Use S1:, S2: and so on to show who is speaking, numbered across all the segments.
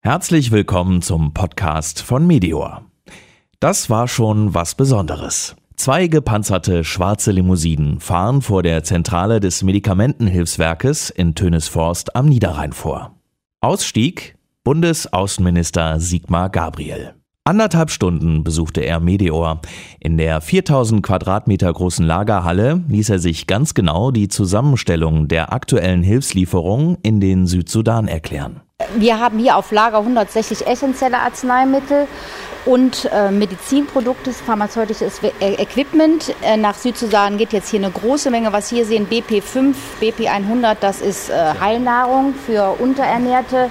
S1: Herzlich willkommen zum Podcast von Meteor. Das war schon was Besonderes. Zwei gepanzerte schwarze Limousinen fahren vor der Zentrale des Medikamentenhilfswerkes in Tönesforst am Niederrhein vor. Ausstieg Bundesaußenminister Sigmar Gabriel. Anderthalb Stunden besuchte er Meteor. In der 4000 Quadratmeter großen Lagerhalle ließ er sich ganz genau die Zusammenstellung der aktuellen Hilfslieferungen in den Südsudan erklären.
S2: Wir haben hier auf Lager 160 essentielle Arzneimittel und äh, Medizinprodukte, pharmazeutisches äh, Equipment. Äh, nach Südsudan geht jetzt hier eine große Menge, was hier sehen, BP5, BP100, das ist äh, Heilnahrung für Unterernährte.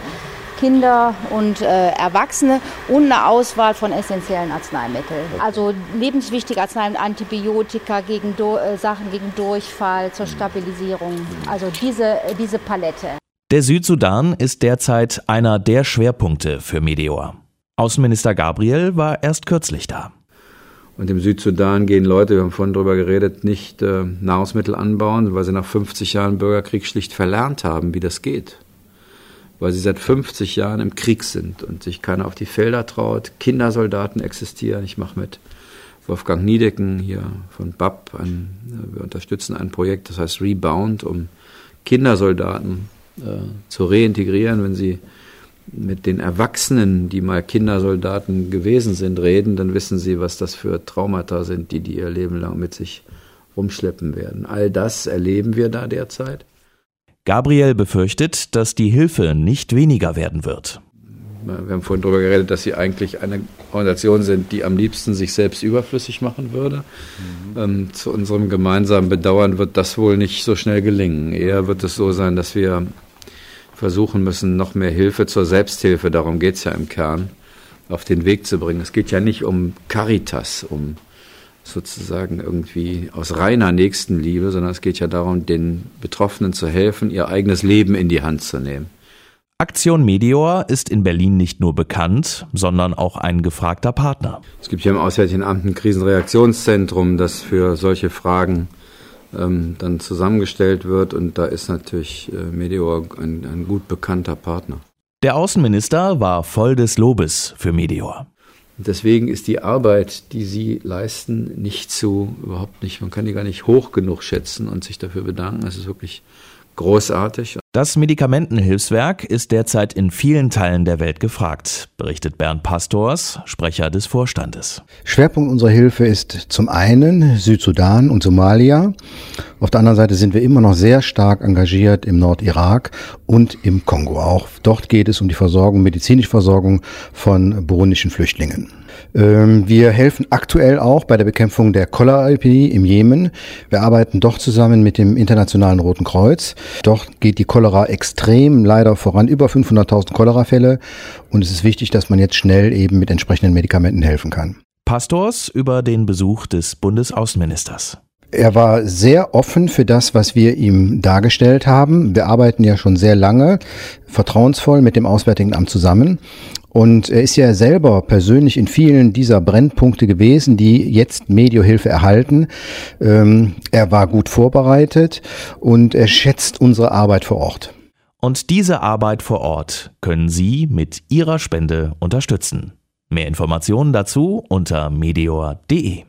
S2: Kinder und äh, Erwachsene und eine Auswahl von essentiellen Arzneimitteln. Also lebenswichtige Arzneimittel, Antibiotika gegen Do äh, Sachen gegen Durchfall, zur Stabilisierung. Also diese, äh, diese Palette.
S1: Der Südsudan ist derzeit einer der Schwerpunkte für Meteor. Außenminister Gabriel war erst kürzlich da.
S3: Und im Südsudan gehen Leute, wir haben vorhin darüber geredet, nicht äh, Nahrungsmittel anbauen, weil sie nach 50 Jahren Bürgerkrieg schlicht verlernt haben, wie das geht weil sie seit 50 Jahren im Krieg sind und sich keiner auf die Felder traut. Kindersoldaten existieren. Ich mache mit Wolfgang Niedecken hier von BAP, ein, wir unterstützen ein Projekt, das heißt Rebound, um Kindersoldaten äh, zu reintegrieren, wenn sie mit den Erwachsenen, die mal Kindersoldaten gewesen sind, reden, dann wissen sie, was das für Traumata sind, die die ihr Leben lang mit sich rumschleppen werden. All das erleben wir da derzeit.
S1: Gabriel befürchtet, dass die Hilfe nicht weniger werden wird.
S3: Wir haben vorhin darüber geredet, dass Sie eigentlich eine Organisation sind, die am liebsten sich selbst überflüssig machen würde. Mhm. Ähm, zu unserem gemeinsamen Bedauern wird das wohl nicht so schnell gelingen. Eher wird es so sein, dass wir versuchen müssen, noch mehr Hilfe zur Selbsthilfe, darum geht es ja im Kern, auf den Weg zu bringen. Es geht ja nicht um Caritas, um sozusagen irgendwie aus reiner Nächstenliebe, sondern es geht ja darum, den Betroffenen zu helfen, ihr eigenes Leben in die Hand zu nehmen.
S1: Aktion Meteor ist in Berlin nicht nur bekannt, sondern auch ein gefragter Partner.
S3: Es gibt hier im Auswärtigen Amt ein Krisenreaktionszentrum, das für solche Fragen ähm, dann zusammengestellt wird und da ist natürlich äh, Meteor ein, ein gut bekannter Partner.
S1: Der Außenminister war voll des Lobes für Meteor.
S3: Deswegen ist die Arbeit, die Sie leisten, nicht so, überhaupt nicht, man kann die gar nicht hoch genug schätzen und sich dafür bedanken. Es ist wirklich großartig.
S1: Das Medikamentenhilfswerk ist derzeit in vielen Teilen der Welt gefragt, berichtet Bernd Pastors, Sprecher des Vorstandes.
S4: Schwerpunkt unserer Hilfe ist zum einen Südsudan und Somalia. Auf der anderen Seite sind wir immer noch sehr stark engagiert im Nordirak und im Kongo. Auch dort geht es um die Versorgung, medizinische Versorgung von burundischen Flüchtlingen. Ähm, wir helfen aktuell auch bei der Bekämpfung der Cholera-Epidemie im Jemen. Wir arbeiten doch zusammen mit dem Internationalen Roten Kreuz. Dort geht die Cholera extrem leider voran, über 500.000 Cholera-Fälle. Und es ist wichtig, dass man jetzt schnell eben mit entsprechenden Medikamenten helfen kann.
S1: Pastors über den Besuch des Bundesaußenministers.
S4: Er war sehr offen für das, was wir ihm dargestellt haben. Wir arbeiten ja schon sehr lange vertrauensvoll mit dem Auswärtigen Amt zusammen. Und er ist ja selber persönlich in vielen dieser Brennpunkte gewesen, die jetzt Mediohilfe erhalten. Ähm, er war gut vorbereitet und er schätzt unsere Arbeit vor Ort.
S1: Und diese Arbeit vor Ort können Sie mit Ihrer Spende unterstützen. Mehr Informationen dazu unter meteor.de.